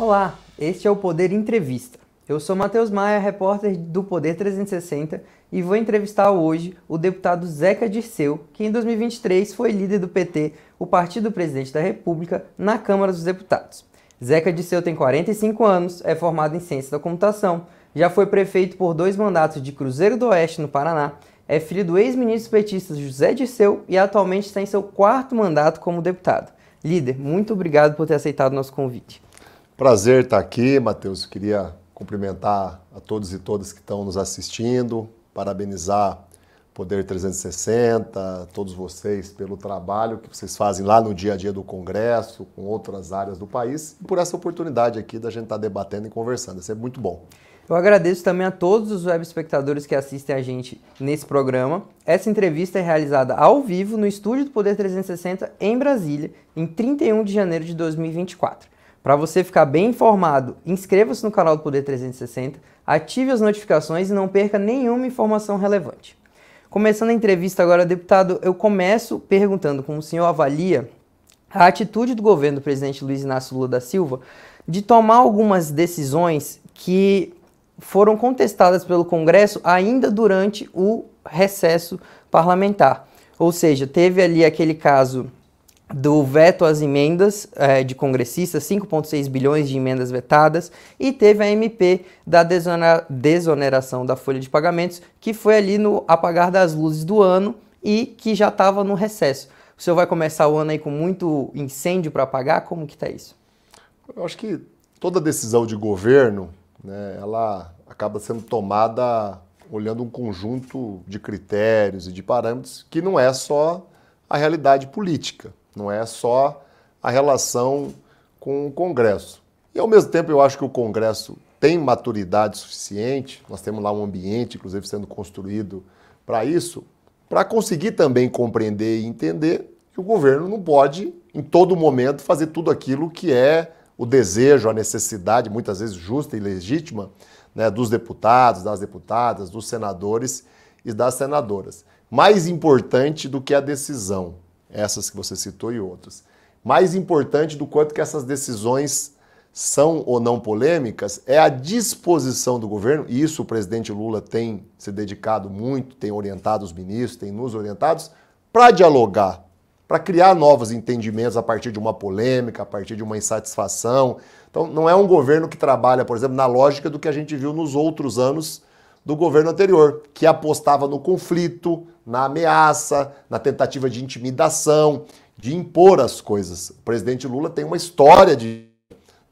Olá, este é o Poder Entrevista. Eu sou Matheus Maia, repórter do Poder 360 e vou entrevistar hoje o deputado Zeca Dirceu, que em 2023 foi líder do PT, o partido presidente da República, na Câmara dos Deputados. Zeca Dirceu tem 45 anos, é formado em Ciência da Computação, já foi prefeito por dois mandatos de Cruzeiro do Oeste, no Paraná, é filho do ex-ministro petista José Dirceu e atualmente está em seu quarto mandato como deputado. Líder, muito obrigado por ter aceitado nosso convite. Prazer estar aqui, Matheus. Queria cumprimentar a todos e todas que estão nos assistindo, parabenizar Poder 360, todos vocês pelo trabalho que vocês fazem lá no dia a dia do Congresso, com outras áreas do país, e por essa oportunidade aqui da gente estar debatendo e conversando. Isso é muito bom. Eu agradeço também a todos os web espectadores que assistem a gente nesse programa. Essa entrevista é realizada ao vivo no estúdio do Poder 360 em Brasília, em 31 de janeiro de 2024. Para você ficar bem informado, inscreva-se no canal do Poder 360, ative as notificações e não perca nenhuma informação relevante. Começando a entrevista agora, deputado, eu começo perguntando como o senhor avalia a atitude do governo do presidente Luiz Inácio Lula da Silva de tomar algumas decisões que foram contestadas pelo Congresso ainda durante o recesso parlamentar. Ou seja, teve ali aquele caso do veto às emendas é, de congressistas, 5,6 bilhões de emendas vetadas, e teve a MP da desoneração da folha de pagamentos, que foi ali no apagar das luzes do ano e que já estava no recesso. O senhor vai começar o ano aí com muito incêndio para apagar? Como que está isso? Eu acho que toda decisão de governo, né, ela acaba sendo tomada olhando um conjunto de critérios e de parâmetros que não é só a realidade política não é só a relação com o Congresso. E ao mesmo tempo eu acho que o Congresso tem maturidade suficiente, nós temos lá um ambiente, inclusive, sendo construído para isso, para conseguir também compreender e entender que o governo não pode, em todo momento, fazer tudo aquilo que é o desejo, a necessidade, muitas vezes justa e legítima, né, dos deputados, das deputadas, dos senadores e das senadoras. Mais importante do que a decisão essas que você citou e outras. Mais importante do quanto que essas decisões são ou não polêmicas é a disposição do governo, e isso o presidente Lula tem se dedicado muito, tem orientado os ministros, tem nos orientados, para dialogar, para criar novos entendimentos a partir de uma polêmica, a partir de uma insatisfação. Então, não é um governo que trabalha, por exemplo, na lógica do que a gente viu nos outros anos do governo anterior, que apostava no conflito, na ameaça, na tentativa de intimidação, de impor as coisas. O presidente Lula tem uma história de,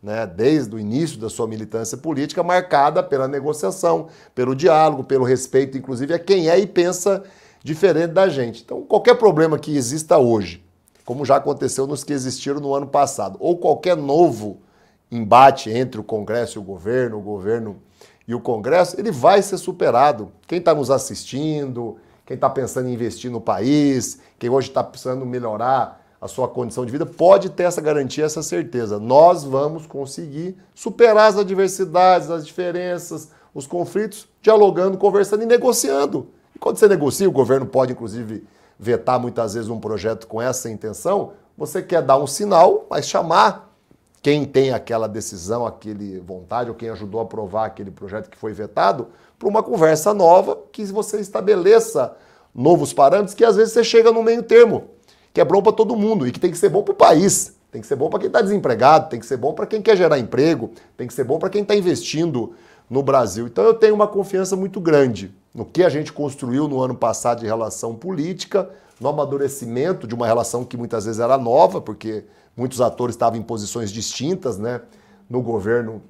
né, desde o início da sua militância política, marcada pela negociação, pelo diálogo, pelo respeito, inclusive, a quem é e pensa diferente da gente. Então, qualquer problema que exista hoje, como já aconteceu nos que existiram no ano passado, ou qualquer novo embate entre o Congresso e o governo, o governo e o Congresso, ele vai ser superado. Quem está nos assistindo, quem está pensando em investir no país, quem hoje está precisando melhorar a sua condição de vida, pode ter essa garantia, essa certeza. Nós vamos conseguir superar as adversidades, as diferenças, os conflitos, dialogando, conversando e negociando. E quando você negocia, o governo pode, inclusive, vetar muitas vezes um projeto com essa intenção. Você quer dar um sinal, mas chamar quem tem aquela decisão, aquele vontade, ou quem ajudou a aprovar aquele projeto que foi vetado, para uma conversa nova, que você estabeleça novos parâmetros, que às vezes você chega no meio termo, que é bom para todo mundo e que tem que ser bom para o país. Tem que ser bom para quem está desempregado, tem que ser bom para quem quer gerar emprego, tem que ser bom para quem está investindo no Brasil. Então eu tenho uma confiança muito grande no que a gente construiu no ano passado de relação política, no amadurecimento de uma relação que muitas vezes era nova, porque muitos atores estavam em posições distintas né, no governo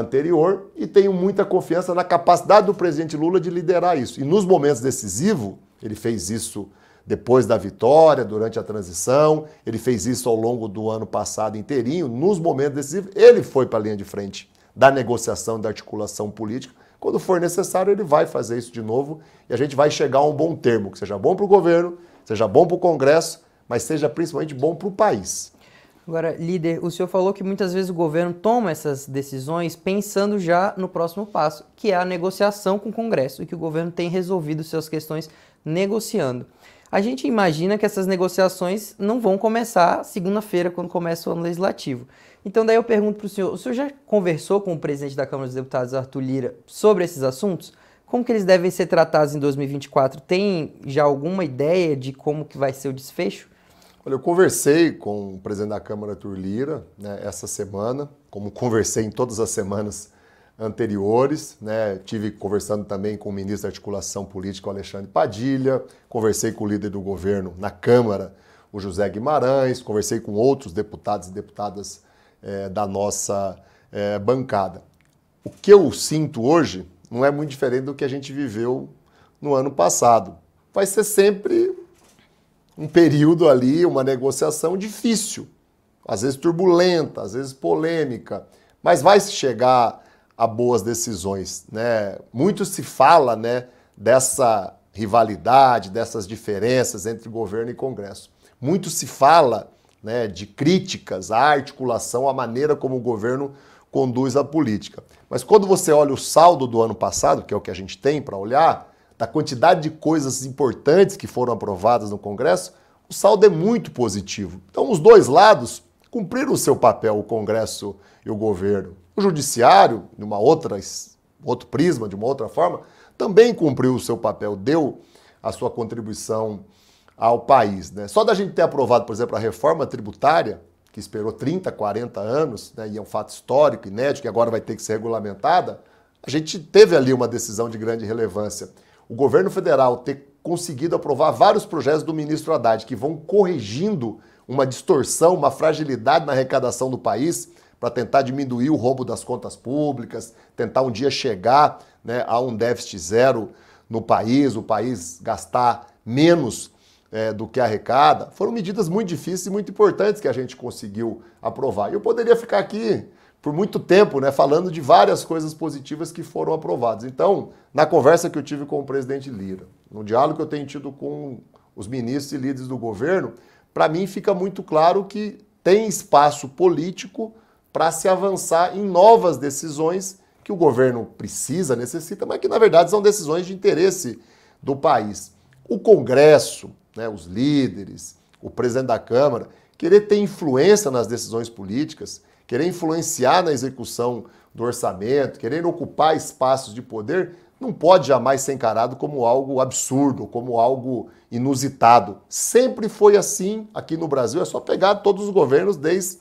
anterior e tenho muita confiança na capacidade do presidente Lula de liderar isso. E nos momentos decisivos, ele fez isso depois da vitória, durante a transição, ele fez isso ao longo do ano passado inteirinho, nos momentos decisivos, ele foi para a linha de frente da negociação, da articulação política. Quando for necessário, ele vai fazer isso de novo e a gente vai chegar a um bom termo, que seja bom para o governo, seja bom para o Congresso, mas seja principalmente bom para o país. Agora, líder, o senhor falou que muitas vezes o governo toma essas decisões pensando já no próximo passo, que é a negociação com o Congresso, e que o governo tem resolvido suas questões negociando. A gente imagina que essas negociações não vão começar segunda-feira, quando começa o ano legislativo. Então, daí eu pergunto para o senhor: o senhor já conversou com o presidente da Câmara dos Deputados, Arthur Lira, sobre esses assuntos? Como que eles devem ser tratados em 2024? Tem já alguma ideia de como que vai ser o desfecho? Olha, eu conversei com o presidente da Câmara, Arthur Lira, né, essa semana, como conversei em todas as semanas anteriores, né? Tive conversando também com o ministro da Articulação Política, Alexandre Padilha, conversei com o líder do governo na Câmara, o José Guimarães, conversei com outros deputados e deputadas é, da nossa é, bancada. O que eu sinto hoje não é muito diferente do que a gente viveu no ano passado. Vai ser sempre um período ali, uma negociação difícil, às vezes turbulenta, às vezes polêmica, mas vai se chegar a boas decisões. Né? Muito se fala né, dessa rivalidade, dessas diferenças entre governo e Congresso. Muito se fala né, de críticas à articulação, à maneira como o governo conduz a política. Mas quando você olha o saldo do ano passado, que é o que a gente tem para olhar, da quantidade de coisas importantes que foram aprovadas no Congresso, o saldo é muito positivo. Então, os dois lados cumpriram o seu papel, o Congresso e o governo. O judiciário, de uma outra outro prisma, de uma outra forma, também cumpriu o seu papel, deu a sua contribuição ao país. Né? Só da gente ter aprovado, por exemplo, a reforma tributária, que esperou 30, 40 anos, né, e é um fato histórico, inédito, que agora vai ter que ser regulamentada, a gente teve ali uma decisão de grande relevância. O governo federal ter conseguido aprovar vários projetos do ministro Haddad que vão corrigindo uma distorção, uma fragilidade na arrecadação do país, para tentar diminuir o roubo das contas públicas, tentar um dia chegar né, a um déficit zero no país, o país gastar menos é, do que arrecada. Foram medidas muito difíceis e muito importantes que a gente conseguiu aprovar. E eu poderia ficar aqui por muito tempo né, falando de várias coisas positivas que foram aprovadas. Então, na conversa que eu tive com o presidente Lira, no diálogo que eu tenho tido com os ministros e líderes do governo, para mim fica muito claro que tem espaço político para se avançar em novas decisões que o governo precisa, necessita, mas que na verdade são decisões de interesse do país. O Congresso, né, os líderes, o presidente da Câmara, querer ter influência nas decisões políticas, querer influenciar na execução do orçamento, querer ocupar espaços de poder, não pode jamais ser encarado como algo absurdo, como algo inusitado. Sempre foi assim aqui no Brasil, é só pegar todos os governos desde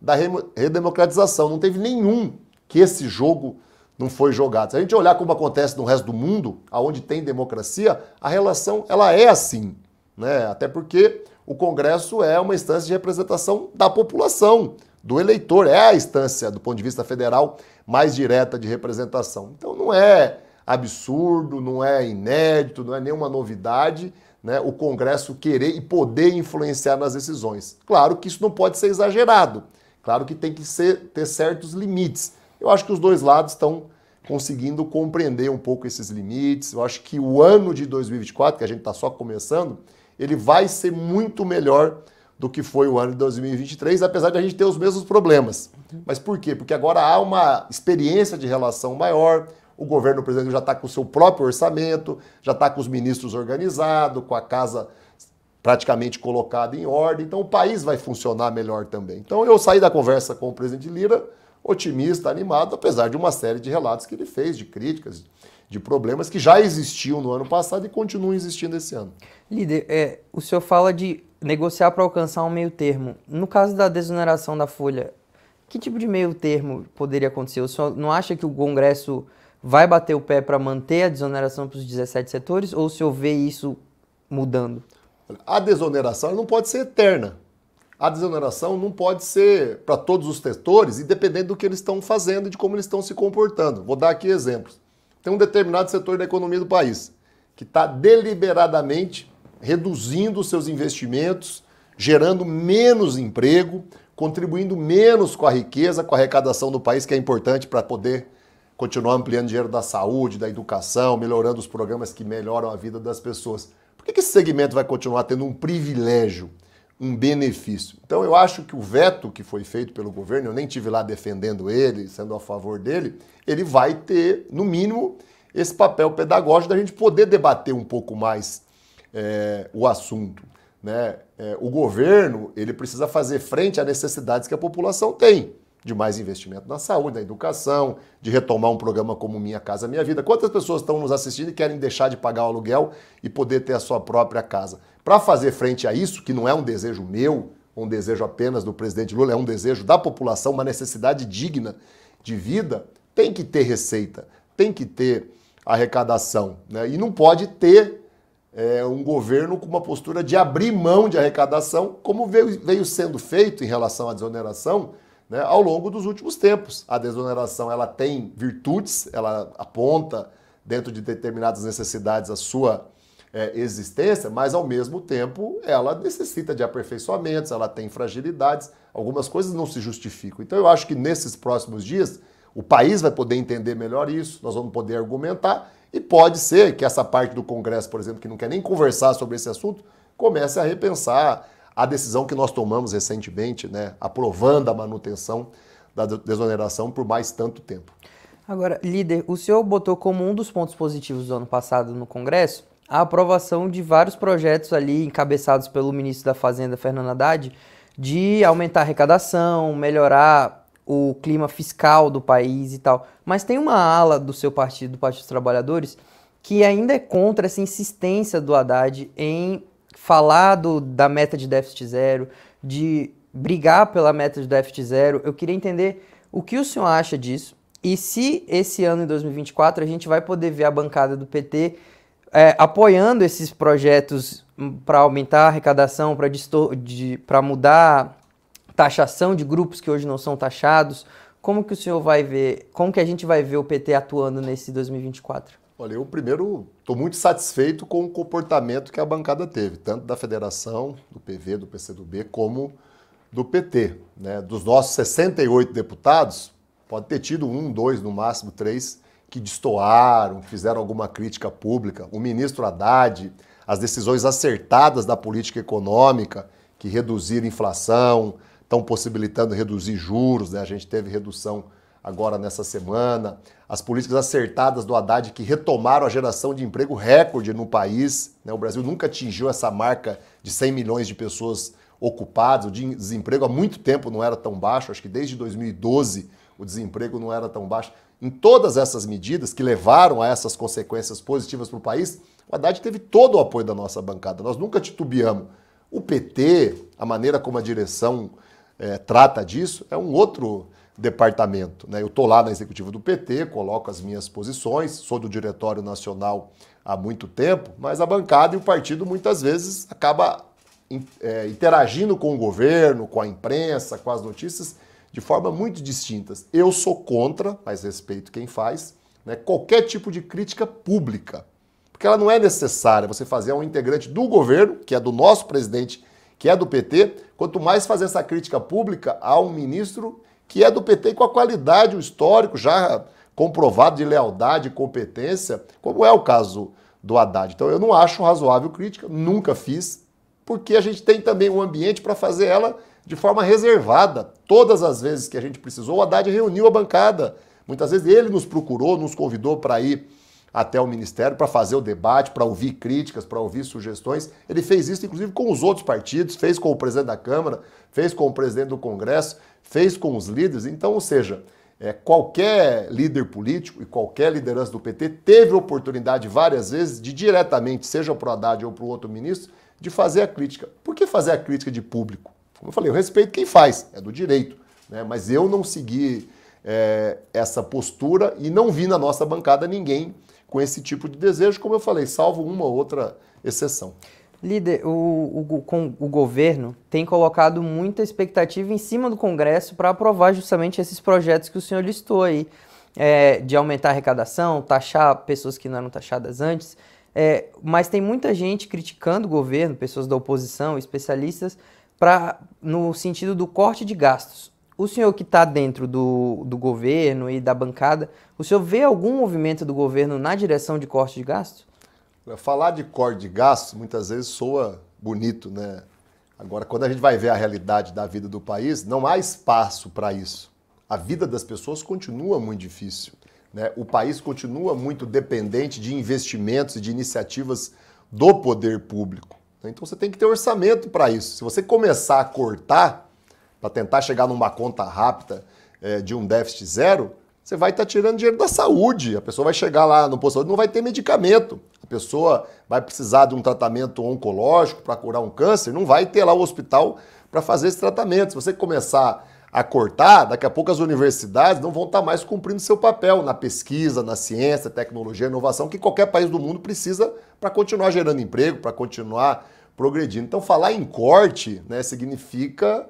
da redemocratização. Não teve nenhum que esse jogo não foi jogado. Se a gente olhar como acontece no resto do mundo, aonde tem democracia, a relação ela é assim, né? Até porque o Congresso é uma instância de representação da população, do eleitor, é a instância do ponto de vista federal mais direta de representação. Então não é absurdo, não é inédito, não é nenhuma novidade, né? O Congresso querer e poder influenciar nas decisões. Claro que isso não pode ser exagerado. Claro que tem que ser, ter certos limites. Eu acho que os dois lados estão conseguindo compreender um pouco esses limites. Eu acho que o ano de 2024, que a gente está só começando, ele vai ser muito melhor do que foi o ano de 2023, apesar de a gente ter os mesmos problemas. Mas por quê? Porque agora há uma experiência de relação maior, o governo, por exemplo, já está com o seu próprio orçamento, já está com os ministros organizados, com a casa praticamente colocado em ordem. Então o país vai funcionar melhor também. Então eu saí da conversa com o presidente Lira otimista, animado, apesar de uma série de relatos que ele fez, de críticas, de problemas que já existiam no ano passado e continuam existindo esse ano. Líder, é, o senhor fala de negociar para alcançar um meio termo. No caso da desoneração da folha, que tipo de meio termo poderia acontecer? O senhor não acha que o Congresso vai bater o pé para manter a desoneração para os 17 setores ou o senhor vê isso mudando? A desoneração não pode ser eterna. A desoneração não pode ser para todos os setores, independente do que eles estão fazendo e de como eles estão se comportando. Vou dar aqui exemplos. Tem um determinado setor da economia do país que está deliberadamente reduzindo seus investimentos, gerando menos emprego, contribuindo menos com a riqueza, com a arrecadação do país, que é importante para poder continuar ampliando dinheiro da saúde, da educação, melhorando os programas que melhoram a vida das pessoas. Por que esse segmento vai continuar tendo um privilégio, um benefício? Então eu acho que o veto que foi feito pelo governo, eu nem tive lá defendendo ele, sendo a favor dele, ele vai ter, no mínimo, esse papel pedagógico da gente poder debater um pouco mais é, o assunto. Né? É, o governo ele precisa fazer frente às necessidades que a população tem de mais investimento na saúde, na educação, de retomar um programa como Minha Casa Minha Vida. Quantas pessoas estão nos assistindo e querem deixar de pagar o aluguel e poder ter a sua própria casa? Para fazer frente a isso, que não é um desejo meu, um desejo apenas do presidente Lula, é um desejo da população, uma necessidade digna de vida, tem que ter receita, tem que ter arrecadação. Né? E não pode ter é, um governo com uma postura de abrir mão de arrecadação, como veio, veio sendo feito em relação à desoneração né, ao longo dos últimos tempos. A desoneração ela tem virtudes, ela aponta dentro de determinadas necessidades a sua é, existência, mas ao mesmo tempo ela necessita de aperfeiçoamentos, ela tem fragilidades, algumas coisas não se justificam. Então eu acho que nesses próximos dias o país vai poder entender melhor isso, nós vamos poder argumentar e pode ser que essa parte do Congresso, por exemplo, que não quer nem conversar sobre esse assunto, comece a repensar a decisão que nós tomamos recentemente, né, aprovando a manutenção da desoneração por mais tanto tempo. Agora, líder, o senhor botou como um dos pontos positivos do ano passado no Congresso a aprovação de vários projetos ali encabeçados pelo ministro da Fazenda, Fernando Haddad, de aumentar a arrecadação, melhorar o clima fiscal do país e tal. Mas tem uma ala do seu partido, do Partido dos Trabalhadores, que ainda é contra essa insistência do Haddad em falar do, da meta de déficit zero, de brigar pela meta de déficit zero. Eu queria entender o que o senhor acha disso e se esse ano, em 2024, a gente vai poder ver a bancada do PT é, apoiando esses projetos para aumentar a arrecadação, para mudar taxação de grupos que hoje não são taxados. Como que o senhor vai ver, como que a gente vai ver o PT atuando nesse 2024? Olha, eu primeiro estou muito satisfeito com o comportamento que a bancada teve, tanto da federação, do PV, do PCdoB, como do PT. Né? Dos nossos 68 deputados, pode ter tido um, dois, no máximo três, que destoaram, fizeram alguma crítica pública. O ministro Haddad, as decisões acertadas da política econômica, que reduziram inflação, estão possibilitando reduzir juros, né? a gente teve redução agora nessa semana, as políticas acertadas do Haddad que retomaram a geração de emprego recorde no país. Né? O Brasil nunca atingiu essa marca de 100 milhões de pessoas ocupadas, o desemprego há muito tempo não era tão baixo, acho que desde 2012 o desemprego não era tão baixo. Em todas essas medidas que levaram a essas consequências positivas para o país, o Haddad teve todo o apoio da nossa bancada. Nós nunca titubeamos. O PT, a maneira como a direção é, trata disso, é um outro departamento. Né? Eu estou lá na executiva do PT, coloco as minhas posições, sou do Diretório Nacional há muito tempo, mas a bancada e o partido muitas vezes acaba é, interagindo com o governo, com a imprensa, com as notícias de forma muito distintas. Eu sou contra, mas respeito quem faz, né, qualquer tipo de crítica pública, porque ela não é necessária você fazer um integrante do governo, que é do nosso presidente, que é do PT, quanto mais fazer essa crítica pública a um ministro que é do PT e com a qualidade, o histórico já comprovado de lealdade e competência, como é o caso do Haddad. Então eu não acho razoável crítica, nunca fiz, porque a gente tem também um ambiente para fazer ela de forma reservada. Todas as vezes que a gente precisou, o Haddad reuniu a bancada. Muitas vezes ele nos procurou, nos convidou para ir até o Ministério para fazer o debate, para ouvir críticas, para ouvir sugestões. Ele fez isso, inclusive, com os outros partidos, fez com o presidente da Câmara, fez com o presidente do Congresso, fez com os líderes. Então, ou seja, é, qualquer líder político e qualquer liderança do PT teve oportunidade várias vezes de diretamente, seja para o Haddad ou para o outro ministro, de fazer a crítica. Por que fazer a crítica de público? Como eu falei, eu respeito quem faz, é do direito. Né? Mas eu não segui é, essa postura e não vi na nossa bancada ninguém com esse tipo de desejo, como eu falei, salvo uma ou outra exceção. Líder, o, o, o, governo tem colocado muita expectativa em cima do Congresso para aprovar justamente esses projetos que o senhor listou aí, é, de aumentar a arrecadação, taxar pessoas que não eram taxadas antes. É, mas tem muita gente criticando o governo, pessoas da oposição, especialistas, pra, no sentido do corte de gastos. O senhor que está dentro do, do governo e da bancada, o senhor vê algum movimento do governo na direção de corte de gastos? Falar de corte de gastos muitas vezes soa bonito, né? Agora, quando a gente vai ver a realidade da vida do país, não há espaço para isso. A vida das pessoas continua muito difícil. Né? O país continua muito dependente de investimentos e de iniciativas do poder público. Então você tem que ter orçamento para isso. Se você começar a cortar para tentar chegar numa conta rápida é, de um déficit zero, você vai estar tá tirando dinheiro da saúde. A pessoa vai chegar lá no posto de saúde não vai ter medicamento. A pessoa vai precisar de um tratamento oncológico para curar um câncer, não vai ter lá o hospital para fazer esse tratamento. Se você começar a cortar, daqui a pouco as universidades não vão estar tá mais cumprindo seu papel na pesquisa, na ciência, tecnologia, inovação, que qualquer país do mundo precisa para continuar gerando emprego, para continuar progredindo. Então, falar em corte né, significa,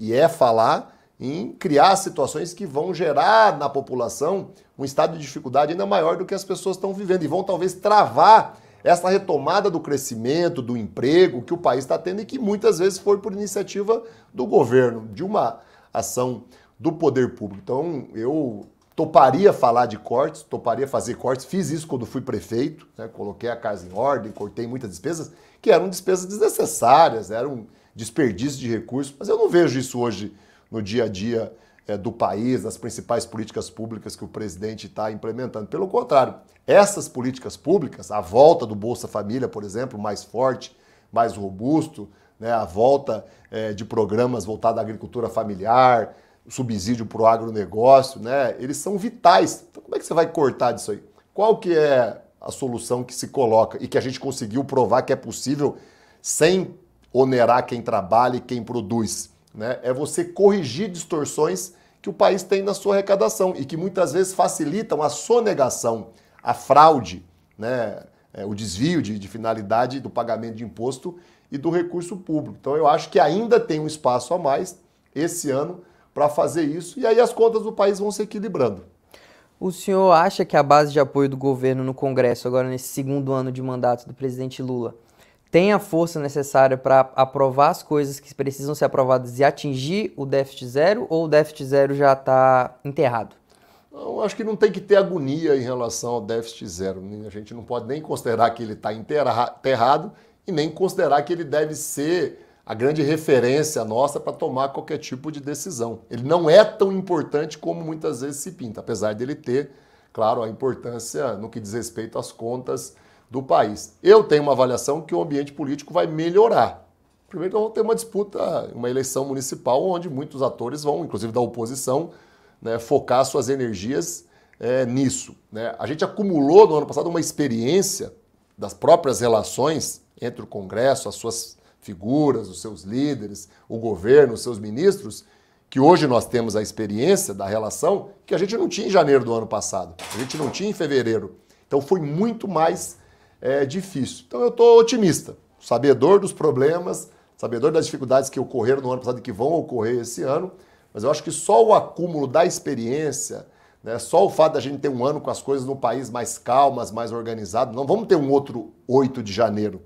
e é falar, em criar situações que vão gerar na população um estado de dificuldade ainda maior do que as pessoas estão vivendo e vão talvez travar essa retomada do crescimento, do emprego que o país está tendo e que muitas vezes foi por iniciativa do governo, de uma ação do poder público. Então, eu toparia falar de cortes, toparia fazer cortes, fiz isso quando fui prefeito, né? coloquei a casa em ordem, cortei muitas despesas, que eram despesas desnecessárias, eram desperdício de recursos, mas eu não vejo isso hoje no dia a dia é, do país, das principais políticas públicas que o presidente está implementando. Pelo contrário, essas políticas públicas, a volta do Bolsa Família, por exemplo, mais forte, mais robusto, né, a volta é, de programas voltados à agricultura familiar, subsídio para o agronegócio, né, eles são vitais. Então, como é que você vai cortar disso aí? Qual que é a solução que se coloca e que a gente conseguiu provar que é possível sem onerar quem trabalha e quem produz? né, é você corrigir distorções que o país tem na sua arrecadação e que muitas vezes facilitam a sonegação, a fraude, né, é, o desvio de, de finalidade do pagamento de imposto e do recurso público. Então eu acho que ainda tem um espaço a mais esse ano para fazer isso e aí as contas do país vão se equilibrando. O senhor acha que a base de apoio do governo no Congresso, agora nesse segundo ano de mandato do presidente Lula, tem a força necessária para aprovar as coisas que precisam ser aprovadas e atingir o déficit zero ou o déficit zero já está enterrado? Eu acho que não tem que ter agonia em relação ao déficit zero. A gente não pode nem considerar que ele está enterrado e nem considerar que ele deve ser a grande referência nossa para tomar qualquer tipo de decisão. Ele não é tão importante como muitas vezes se pinta, apesar dele ter, claro, a importância no que diz respeito às contas do país. Eu tenho uma avaliação que o ambiente político vai melhorar. Primeiro, vamos ter uma disputa, uma eleição municipal, onde muitos atores vão, inclusive da oposição, né, focar suas energias é, nisso. Né? A gente acumulou no ano passado uma experiência das próprias relações entre o Congresso, as suas figuras, os seus líderes, o governo, os seus ministros, que hoje nós temos a experiência da relação que a gente não tinha em janeiro do ano passado, a gente não tinha em fevereiro. Então foi muito mais é difícil. Então eu estou otimista, sabedor dos problemas, sabedor das dificuldades que ocorreram no ano passado e que vão ocorrer esse ano, mas eu acho que só o acúmulo da experiência, né, só o fato da gente ter um ano com as coisas no país mais calmas, mais organizado, não vamos ter um outro 8 de janeiro.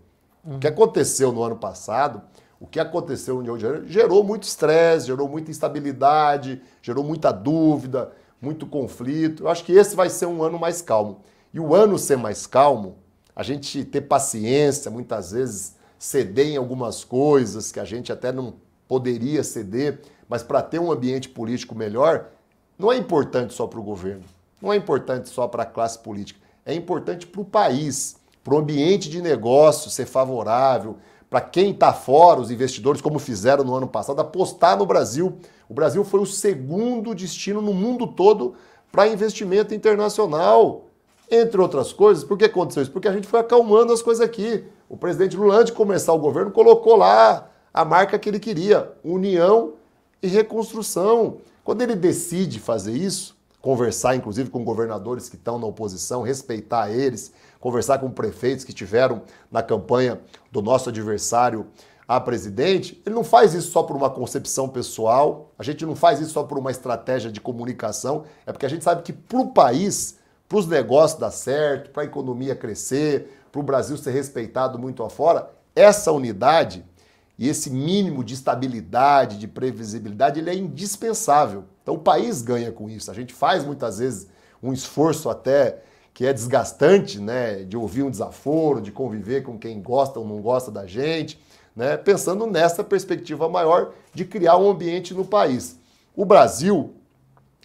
Uhum. O que aconteceu no ano passado, o que aconteceu no 8 de janeiro, gerou muito estresse, gerou muita instabilidade, gerou muita dúvida, muito conflito. Eu acho que esse vai ser um ano mais calmo. E o ano ser mais calmo, a gente ter paciência, muitas vezes ceder em algumas coisas que a gente até não poderia ceder, mas para ter um ambiente político melhor, não é importante só para o governo, não é importante só para a classe política, é importante para o país, para o ambiente de negócio ser favorável, para quem está fora, os investidores, como fizeram no ano passado, apostar no Brasil. O Brasil foi o segundo destino no mundo todo para investimento internacional. Entre outras coisas, por que aconteceu isso? Porque a gente foi acalmando as coisas aqui. O presidente Lula, antes de começar o governo, colocou lá a marca que ele queria: união e reconstrução. Quando ele decide fazer isso, conversar inclusive com governadores que estão na oposição, respeitar eles, conversar com prefeitos que tiveram na campanha do nosso adversário a presidente, ele não faz isso só por uma concepção pessoal, a gente não faz isso só por uma estratégia de comunicação, é porque a gente sabe que para o país para os negócios dar certo, para a economia crescer, para o Brasil ser respeitado muito afora, essa unidade e esse mínimo de estabilidade, de previsibilidade, ele é indispensável. Então o país ganha com isso. A gente faz muitas vezes um esforço até que é desgastante, né, de ouvir um desaforo, de conviver com quem gosta ou não gosta da gente, né, pensando nessa perspectiva maior de criar um ambiente no país. O Brasil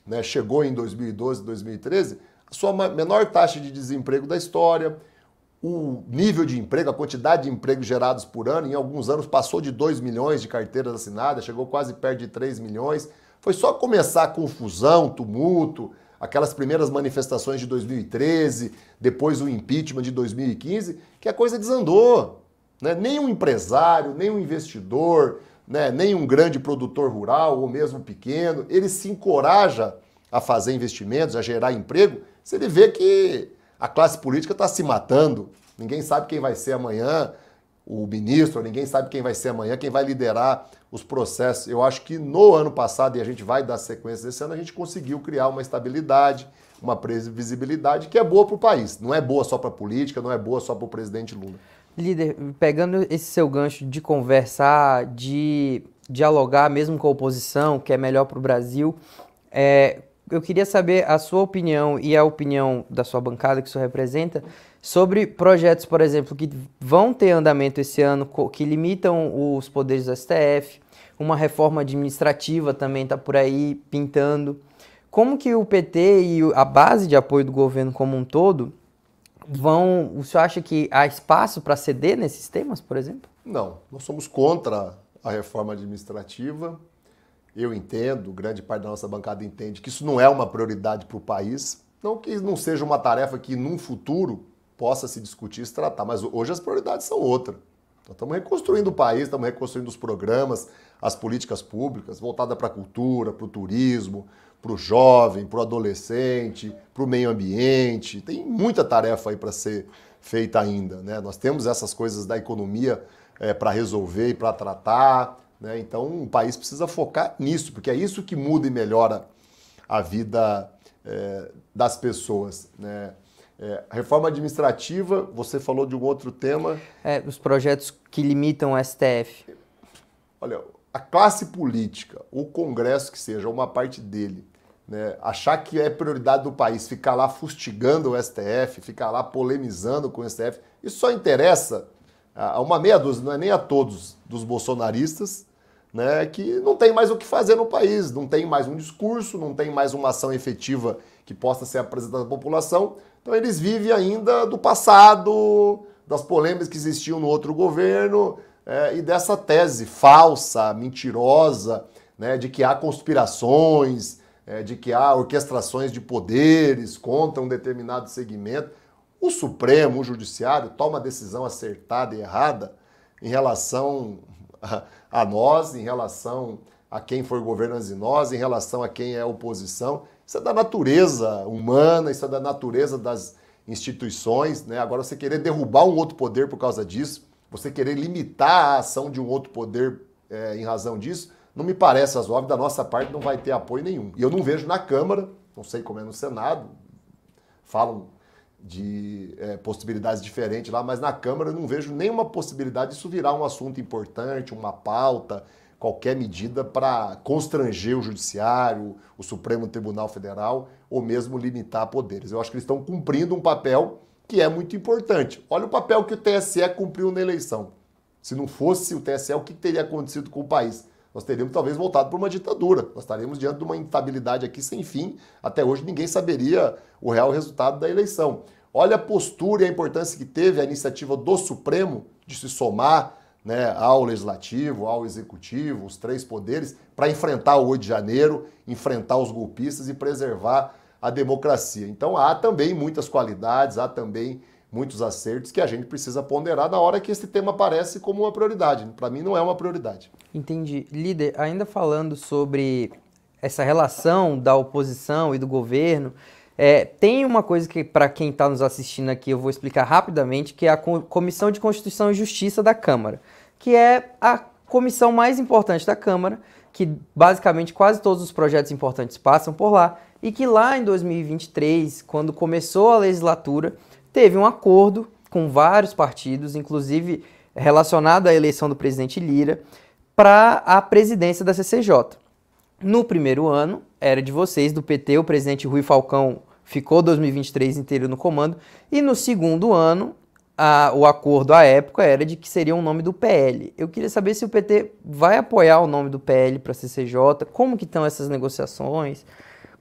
né, chegou em 2012, 2013 a sua menor taxa de desemprego da história, o nível de emprego, a quantidade de empregos gerados por ano, em alguns anos passou de 2 milhões de carteiras assinadas, chegou quase perto de 3 milhões. Foi só começar a confusão, tumulto, aquelas primeiras manifestações de 2013, depois o impeachment de 2015, que a coisa desandou. Né? Nem um empresário, nem um investidor, né? nem um grande produtor rural ou mesmo pequeno, ele se encoraja a fazer investimentos, a gerar emprego, se ele vê que a classe política está se matando. Ninguém sabe quem vai ser amanhã o ministro, ninguém sabe quem vai ser amanhã, quem vai liderar os processos. Eu acho que no ano passado, e a gente vai dar sequência desse ano, a gente conseguiu criar uma estabilidade, uma previsibilidade que é boa para o país. Não é boa só para a política, não é boa só para o presidente Lula. Líder, pegando esse seu gancho de conversar, de dialogar mesmo com a oposição, que é melhor para o Brasil, é, eu queria saber a sua opinião e a opinião da sua bancada que isso representa sobre projetos, por exemplo, que vão ter andamento esse ano, que limitam os poderes do STF, uma reforma administrativa também está por aí pintando. Como que o PT e a base de apoio do governo como um todo vão. O senhor acha que há espaço para ceder nesses temas, por exemplo? Não, nós somos contra a reforma administrativa eu entendo, grande parte da nossa bancada entende que isso não é uma prioridade para o país. Não que não seja uma tarefa que num futuro possa se discutir e se tratar, mas hoje as prioridades são outras. Nós estamos reconstruindo o país, estamos reconstruindo os programas, as políticas públicas voltadas para a cultura, para o turismo, para o jovem, para o adolescente, para o meio ambiente. Tem muita tarefa aí para ser feita ainda. Né? Nós temos essas coisas da economia é, para resolver e para tratar. Né? Então, o país precisa focar nisso, porque é isso que muda e melhora a vida é, das pessoas. Né? É, reforma administrativa, você falou de um outro tema. É, os projetos que limitam o STF. Olha, a classe política, o Congresso que seja, uma parte dele, né, achar que é prioridade do país ficar lá fustigando o STF, ficar lá polemizando com o STF, isso só interessa a uma meia dúzia, não é nem a todos dos bolsonaristas, né, que não tem mais o que fazer no país, não tem mais um discurso, não tem mais uma ação efetiva que possa ser apresentada à população. Então eles vivem ainda do passado, das polêmicas que existiam no outro governo é, e dessa tese falsa, mentirosa, né, de que há conspirações, é, de que há orquestrações de poderes contra um determinado segmento. O Supremo, o Judiciário, toma decisão acertada e errada em relação a nós, em relação a quem for governo de nós, em relação a quem é oposição. Isso é da natureza humana, isso é da natureza das instituições. Né? Agora, você querer derrubar um outro poder por causa disso, você querer limitar a ação de um outro poder é, em razão disso, não me parece razoável. Da nossa parte, não vai ter apoio nenhum. E eu não vejo na Câmara, não sei como é no Senado, falam de é, possibilidades diferentes lá, mas na Câmara eu não vejo nenhuma possibilidade disso virar um assunto importante, uma pauta, qualquer medida para constranger o Judiciário, o Supremo Tribunal Federal ou mesmo limitar poderes. Eu acho que eles estão cumprindo um papel que é muito importante. Olha o papel que o TSE cumpriu na eleição. Se não fosse o TSE, o que teria acontecido com o país? Nós teríamos talvez voltado para uma ditadura. Nós estaríamos diante de uma instabilidade aqui sem fim. Até hoje ninguém saberia o real resultado da eleição. Olha a postura e a importância que teve a iniciativa do Supremo de se somar né, ao Legislativo, ao Executivo, os três poderes, para enfrentar o 8 de janeiro, enfrentar os golpistas e preservar a democracia. Então há também muitas qualidades, há também muitos acertos que a gente precisa ponderar na hora que esse tema aparece como uma prioridade. Para mim não é uma prioridade. Entendi. Líder, ainda falando sobre essa relação da oposição e do governo, é, tem uma coisa que, para quem está nos assistindo aqui, eu vou explicar rapidamente, que é a Comissão de Constituição e Justiça da Câmara, que é a comissão mais importante da Câmara, que basicamente quase todos os projetos importantes passam por lá, e que lá em 2023, quando começou a legislatura, teve um acordo com vários partidos, inclusive relacionado à eleição do presidente Lira, para a presidência da CCJ. No primeiro ano, era de vocês, do PT, o presidente Rui Falcão ficou 2023 inteiro no comando, e no segundo ano, a, o acordo à época era de que seria o um nome do PL. Eu queria saber se o PT vai apoiar o nome do PL para a CCJ, como que estão essas negociações,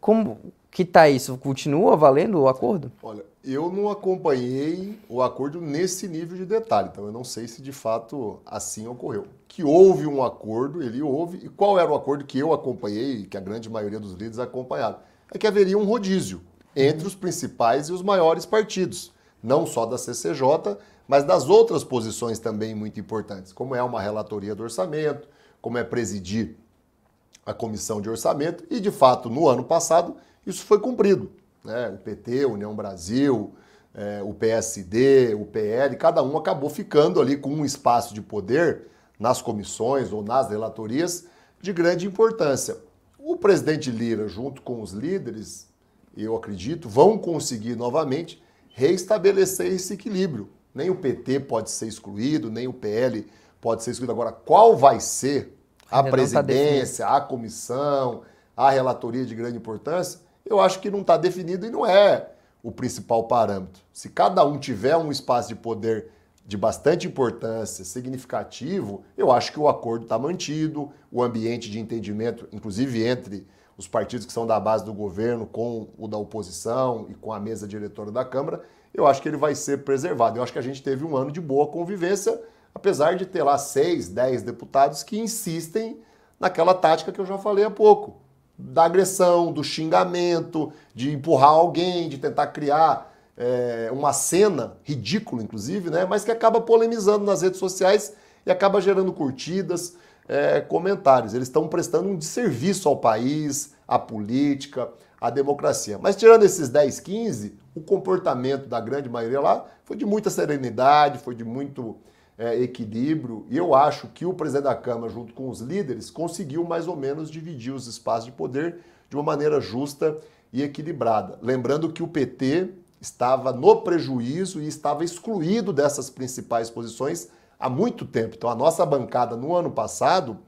como que está isso? Continua valendo o acordo? Olha, eu não acompanhei o acordo nesse nível de detalhe, então eu não sei se de fato assim ocorreu. Que houve um acordo, ele houve, e qual era o acordo que eu acompanhei, que a grande maioria dos líderes acompanharam? É que haveria um rodízio entre os principais e os maiores partidos, não só da CCJ, mas das outras posições também muito importantes, como é uma relatoria do orçamento, como é presidir a comissão de orçamento, e de fato, no ano passado, isso foi cumprido né? o PT, União Brasil, é, o PSD, o PL, cada um acabou ficando ali com um espaço de poder nas comissões ou nas relatorias de grande importância. O presidente Lira, junto com os líderes, eu acredito, vão conseguir novamente reestabelecer esse equilíbrio. Nem o PT pode ser excluído, nem o PL pode ser excluído. Agora, qual vai ser a tá presidência, a comissão, a relatoria de grande importância? Eu acho que não está definido e não é o principal parâmetro. Se cada um tiver um espaço de poder de bastante importância, significativo, eu acho que o acordo está mantido, o ambiente de entendimento, inclusive entre os partidos que são da base do governo com o da oposição e com a mesa diretora da Câmara, eu acho que ele vai ser preservado. Eu acho que a gente teve um ano de boa convivência, apesar de ter lá seis, dez deputados que insistem naquela tática que eu já falei há pouco da agressão, do xingamento, de empurrar alguém, de tentar criar é, uma cena ridícula, inclusive, né? mas que acaba polemizando nas redes sociais e acaba gerando curtidas, é, comentários. Eles estão prestando um desserviço ao país, à política, à democracia. Mas tirando esses 10, 15, o comportamento da grande maioria lá foi de muita serenidade, foi de muito é, equilíbrio, e eu acho que o presidente da Câmara, junto com os líderes, conseguiu mais ou menos dividir os espaços de poder de uma maneira justa e equilibrada. Lembrando que o PT estava no prejuízo e estava excluído dessas principais posições há muito tempo. Então, a nossa bancada no ano passado,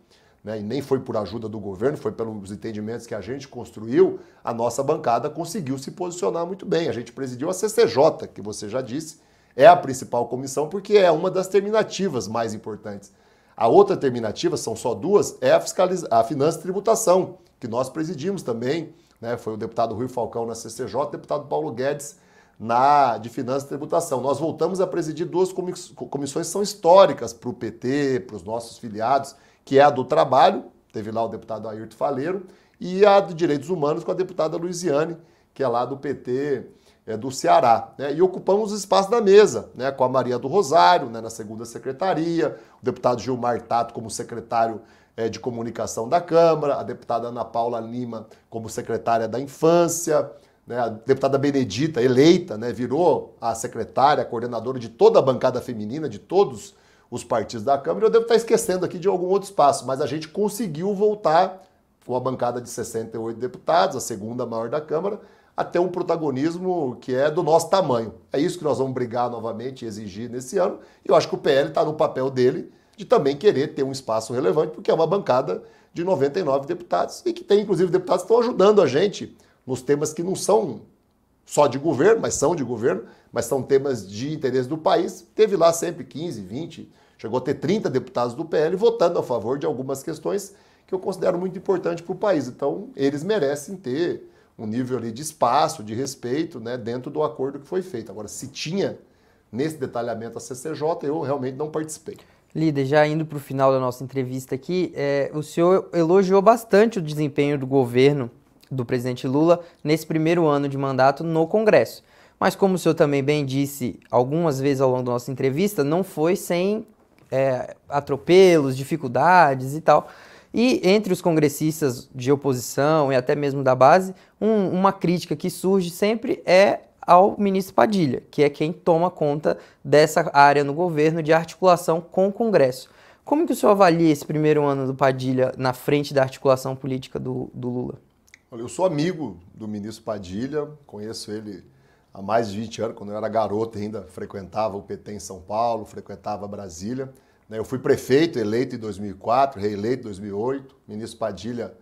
né, e nem foi por ajuda do governo, foi pelos entendimentos que a gente construiu, a nossa bancada conseguiu se posicionar muito bem. A gente presidiu a CCJ, que você já disse, é a principal comissão porque é uma das terminativas mais importantes. A outra terminativa, são só duas, é a, fiscaliza a finança e tributação, que nós presidimos também. Né? Foi o deputado Rui Falcão na CCJ, o deputado Paulo Guedes na de Finanças e Tributação. Nós voltamos a presidir duas comissões que são históricas para o PT, para os nossos filiados, que é a do Trabalho, teve lá o deputado Ayrton Faleiro, e a de Direitos Humanos com a deputada Luiziane, que é lá do PT é, do Ceará. Né? E ocupamos o espaço da mesa, né? com a Maria do Rosário, né? na segunda secretaria, o deputado Gilmar Tato como secretário é, de comunicação da Câmara, a deputada Ana Paula Lima como secretária da Infância, né? a deputada Benedita, eleita, né? virou a secretária, a coordenadora de toda a bancada feminina, de todos os partidos da Câmara. Eu devo estar esquecendo aqui de algum outro espaço, mas a gente conseguiu voltar com a bancada de 68 deputados, a segunda maior da Câmara, a ter um protagonismo que é do nosso tamanho. É isso que nós vamos brigar novamente e exigir nesse ano. E eu acho que o PL está no papel dele de também querer ter um espaço relevante, porque é uma bancada de 99 deputados e que tem, inclusive, deputados que estão ajudando a gente nos temas que não são só de governo, mas são de governo, mas são temas de interesse do país. Teve lá sempre 15, 20, chegou a ter 30 deputados do PL votando a favor de algumas questões que eu considero muito importantes para o país. Então, eles merecem ter um nível ali de espaço, de respeito, né, dentro do acordo que foi feito. Agora, se tinha nesse detalhamento a CCJ, eu realmente não participei. Líder, já indo para o final da nossa entrevista aqui, é, o senhor elogiou bastante o desempenho do governo do presidente Lula nesse primeiro ano de mandato no Congresso. Mas como o senhor também bem disse algumas vezes ao longo da nossa entrevista, não foi sem é, atropelos, dificuldades e tal. E entre os congressistas de oposição e até mesmo da base, um, uma crítica que surge sempre é ao ministro Padilha, que é quem toma conta dessa área no governo de articulação com o Congresso. Como que o senhor avalia esse primeiro ano do Padilha na frente da articulação política do, do Lula? Olha, eu sou amigo do ministro Padilha, conheço ele há mais de 20 anos, quando eu era garoto ainda frequentava o PT em São Paulo, frequentava Brasília. Né? Eu fui prefeito, eleito em 2004, reeleito em 2008. O ministro Padilha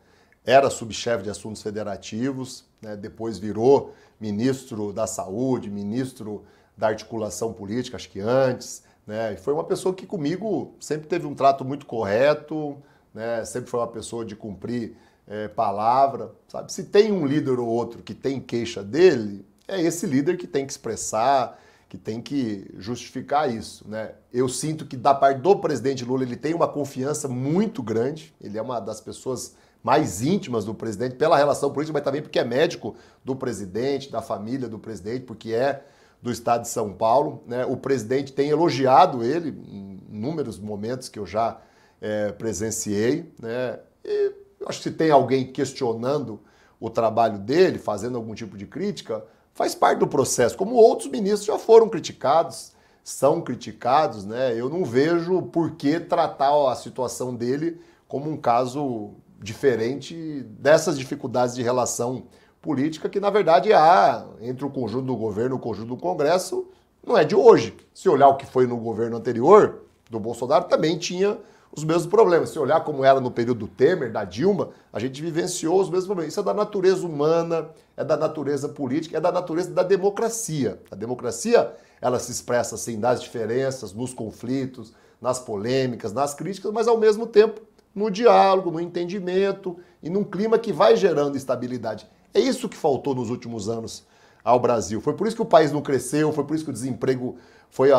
era subchefe de assuntos federativos, né? depois virou ministro da saúde, ministro da articulação política, acho que antes. Né? E foi uma pessoa que comigo sempre teve um trato muito correto, né? sempre foi uma pessoa de cumprir é, palavra. Sabe? Se tem um líder ou outro que tem queixa dele, é esse líder que tem que expressar, que tem que justificar isso. Né? Eu sinto que da parte do presidente Lula ele tem uma confiança muito grande, ele é uma das pessoas mais íntimas do presidente pela relação política, mas também porque é médico do presidente, da família do presidente, porque é do estado de São Paulo. Né? O presidente tem elogiado ele em inúmeros momentos que eu já é, presenciei. Né? E acho que se tem alguém questionando o trabalho dele, fazendo algum tipo de crítica, faz parte do processo, como outros ministros já foram criticados, são criticados, né? Eu não vejo por que tratar a situação dele como um caso diferente dessas dificuldades de relação política que, na verdade, há entre o conjunto do governo e o conjunto do Congresso, não é de hoje. Se olhar o que foi no governo anterior do Bolsonaro, também tinha os mesmos problemas. Se olhar como era no período do Temer, da Dilma, a gente vivenciou os mesmos problemas. Isso é da natureza humana, é da natureza política, é da natureza da democracia. A democracia, ela se expressa assim nas diferenças, nos conflitos, nas polêmicas, nas críticas, mas ao mesmo tempo no diálogo, no entendimento e num clima que vai gerando estabilidade. É isso que faltou nos últimos anos ao Brasil. Foi por isso que o país não cresceu, foi por isso que o desemprego foi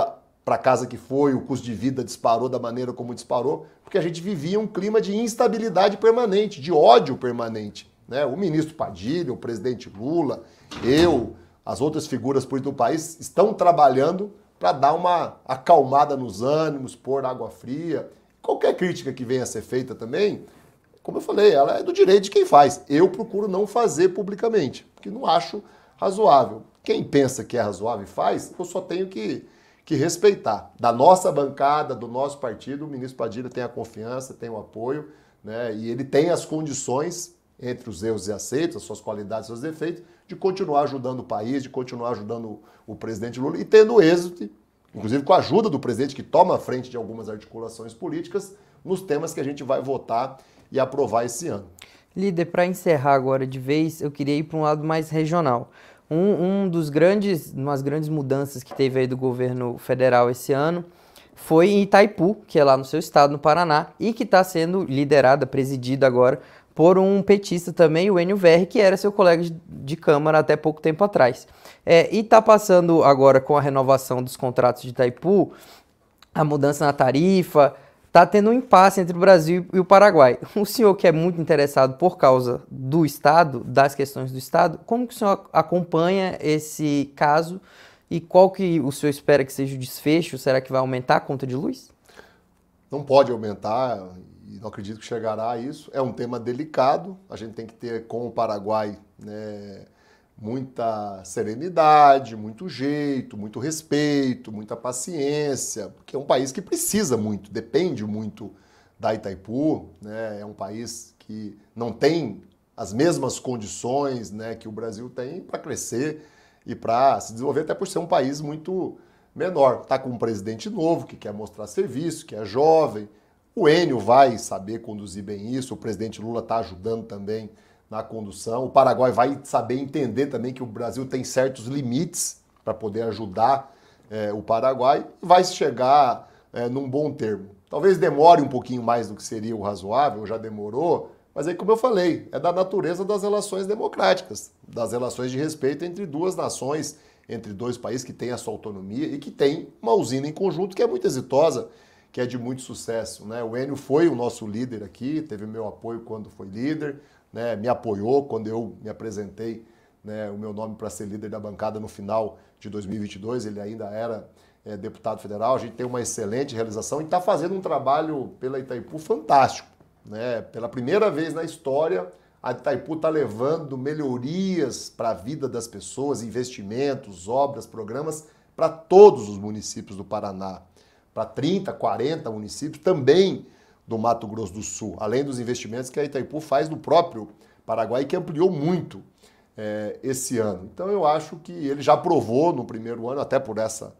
para casa que foi, o custo de vida disparou da maneira como disparou, porque a gente vivia um clima de instabilidade permanente, de ódio permanente. Né? O ministro Padilha, o presidente Lula, eu, as outras figuras políticas do país estão trabalhando para dar uma acalmada nos ânimos, pôr água fria. Qualquer crítica que venha a ser feita também, como eu falei, ela é do direito de quem faz. Eu procuro não fazer publicamente, porque não acho razoável. Quem pensa que é razoável e faz, eu só tenho que, que respeitar. Da nossa bancada, do nosso partido, o ministro Padilha tem a confiança, tem o apoio, né? e ele tem as condições, entre os erros e aceitos, as suas qualidades e seus defeitos, de continuar ajudando o país, de continuar ajudando o, o presidente Lula e tendo êxito, inclusive com a ajuda do presidente que toma a frente de algumas articulações políticas, nos temas que a gente vai votar e aprovar esse ano. Líder, para encerrar agora de vez, eu queria ir para um lado mais regional. Um, um dos grandes, umas grandes mudanças que teve aí do governo federal esse ano foi em Itaipu, que é lá no seu estado, no Paraná, e que está sendo liderada, presidida agora por um petista também, o Enio Verri, que era seu colega de, de Câmara até pouco tempo atrás. É, e está passando agora com a renovação dos contratos de Itaipu, a mudança na tarifa, está tendo um impasse entre o Brasil e o Paraguai. O senhor que é muito interessado por causa do Estado, das questões do Estado, como que o senhor acompanha esse caso e qual que o senhor espera que seja o desfecho? Será que vai aumentar a conta de luz? Não pode aumentar e não acredito que chegará a isso. É um tema delicado, a gente tem que ter com o Paraguai né, muita serenidade, muito jeito, muito respeito, muita paciência, porque é um país que precisa muito, depende muito da Itaipu, né? É um país que não tem as mesmas condições, né, que o Brasil tem para crescer e para se desenvolver, até por ser um país muito menor. Está com um presidente novo que quer mostrar serviço, que é jovem. O Enio vai saber conduzir bem isso. O presidente Lula está ajudando também na condução. O Paraguai vai saber entender também que o Brasil tem certos limites para poder ajudar é, o Paraguai e vai chegar é, num bom termo. Talvez demore um pouquinho mais do que seria o razoável, já demorou, mas aí, como eu falei, é da natureza das relações democráticas, das relações de respeito entre duas nações, entre dois países que têm a sua autonomia e que têm uma usina em conjunto que é muito exitosa, que é de muito sucesso. Né? O Enio foi o nosso líder aqui, teve meu apoio quando foi líder né, me apoiou quando eu me apresentei né, o meu nome para ser líder da bancada no final de 2022. Ele ainda era é, deputado federal. A gente tem uma excelente realização e está fazendo um trabalho pela Itaipu fantástico. Né? Pela primeira vez na história, a Itaipu está levando melhorias para a vida das pessoas, investimentos, obras, programas para todos os municípios do Paraná. Para 30, 40 municípios também do Mato Grosso do Sul, além dos investimentos que a Itaipu faz no próprio Paraguai, que ampliou muito é, esse ano. Então eu acho que ele já provou no primeiro ano, até por essa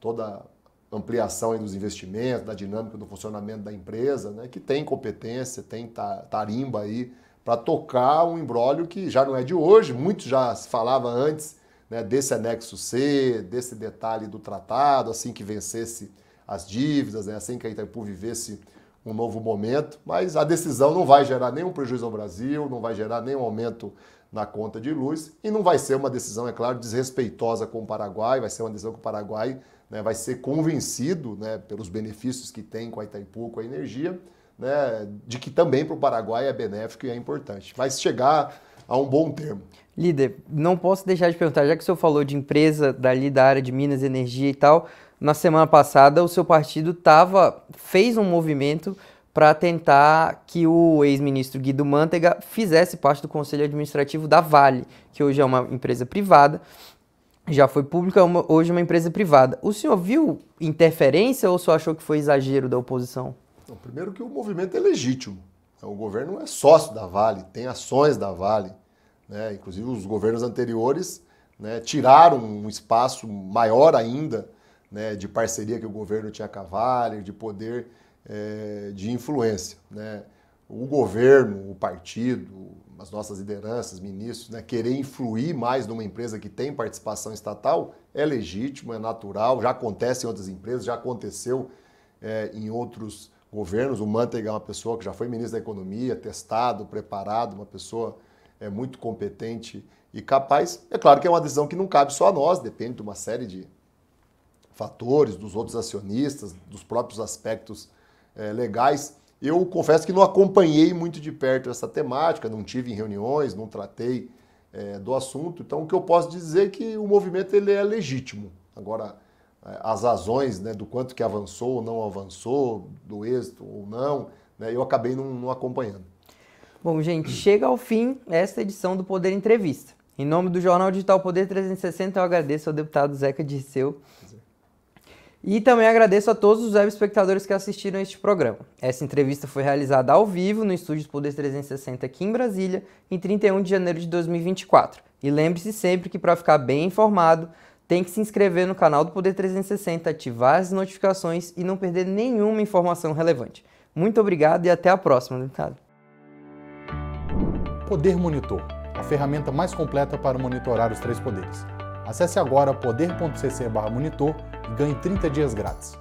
toda ampliação dos investimentos, da dinâmica do funcionamento da empresa, né, que tem competência, tem tarimba aí para tocar um embrólio que já não é de hoje, muito já se falava antes né, desse anexo C, desse detalhe do tratado, assim que vencesse as dívidas, né, assim que a Itaipu vivesse um novo momento, mas a decisão não vai gerar nenhum prejuízo ao Brasil, não vai gerar nenhum aumento na conta de luz e não vai ser uma decisão, é claro, desrespeitosa com o Paraguai, vai ser uma decisão que o Paraguai né, vai ser convencido né, pelos benefícios que tem com a Itaipu, com a energia, né, de que também para o Paraguai é benéfico e é importante. Vai chegar a um bom termo. Líder, não posso deixar de perguntar, já que o senhor falou de empresa dali da área de Minas Energia e tal, na semana passada o seu partido tava, fez um movimento para tentar que o ex-ministro Guido Mantega fizesse parte do conselho administrativo da Vale, que hoje é uma empresa privada, já foi pública, hoje é uma empresa privada. O senhor viu interferência ou só achou que foi exagero da oposição? Primeiro que o movimento é legítimo. O governo é sócio da Vale, tem ações da Vale. Né? Inclusive os governos anteriores né, tiraram um espaço maior ainda né, de parceria que o governo tinha com a Vale, de poder é, de influência. Né? O governo, o partido, as nossas lideranças, ministros, né, querer influir mais numa empresa que tem participação estatal é legítimo, é natural, já acontece em outras empresas, já aconteceu é, em outros governos. O Manteiga é uma pessoa que já foi ministro da Economia, testado, preparado, uma pessoa é, muito competente e capaz. É claro que é uma decisão que não cabe só a nós, depende de uma série de fatores, dos outros acionistas, dos próprios aspectos é, legais. Eu confesso que não acompanhei muito de perto essa temática, não tive em reuniões, não tratei é, do assunto. Então, o que eu posso dizer é que o movimento ele é legítimo. Agora, é, as razões né, do quanto que avançou ou não avançou, do êxito ou não, né, eu acabei não, não acompanhando. Bom, gente, chega ao fim esta edição do Poder Entrevista. Em nome do Jornal Digital Poder 360, eu agradeço ao deputado Zeca Dirceu e também agradeço a todos os web espectadores que assistiram a este programa. Essa entrevista foi realizada ao vivo no estúdio Poder 360 aqui em Brasília, em 31 de janeiro de 2024. E lembre-se sempre que para ficar bem informado, tem que se inscrever no canal do Poder 360, ativar as notificações e não perder nenhuma informação relevante. Muito obrigado e até a próxima, deputado. Poder Monitor, a ferramenta mais completa para monitorar os três poderes. Acesse agora poder.cc/monitor e ganhe 30 dias grátis.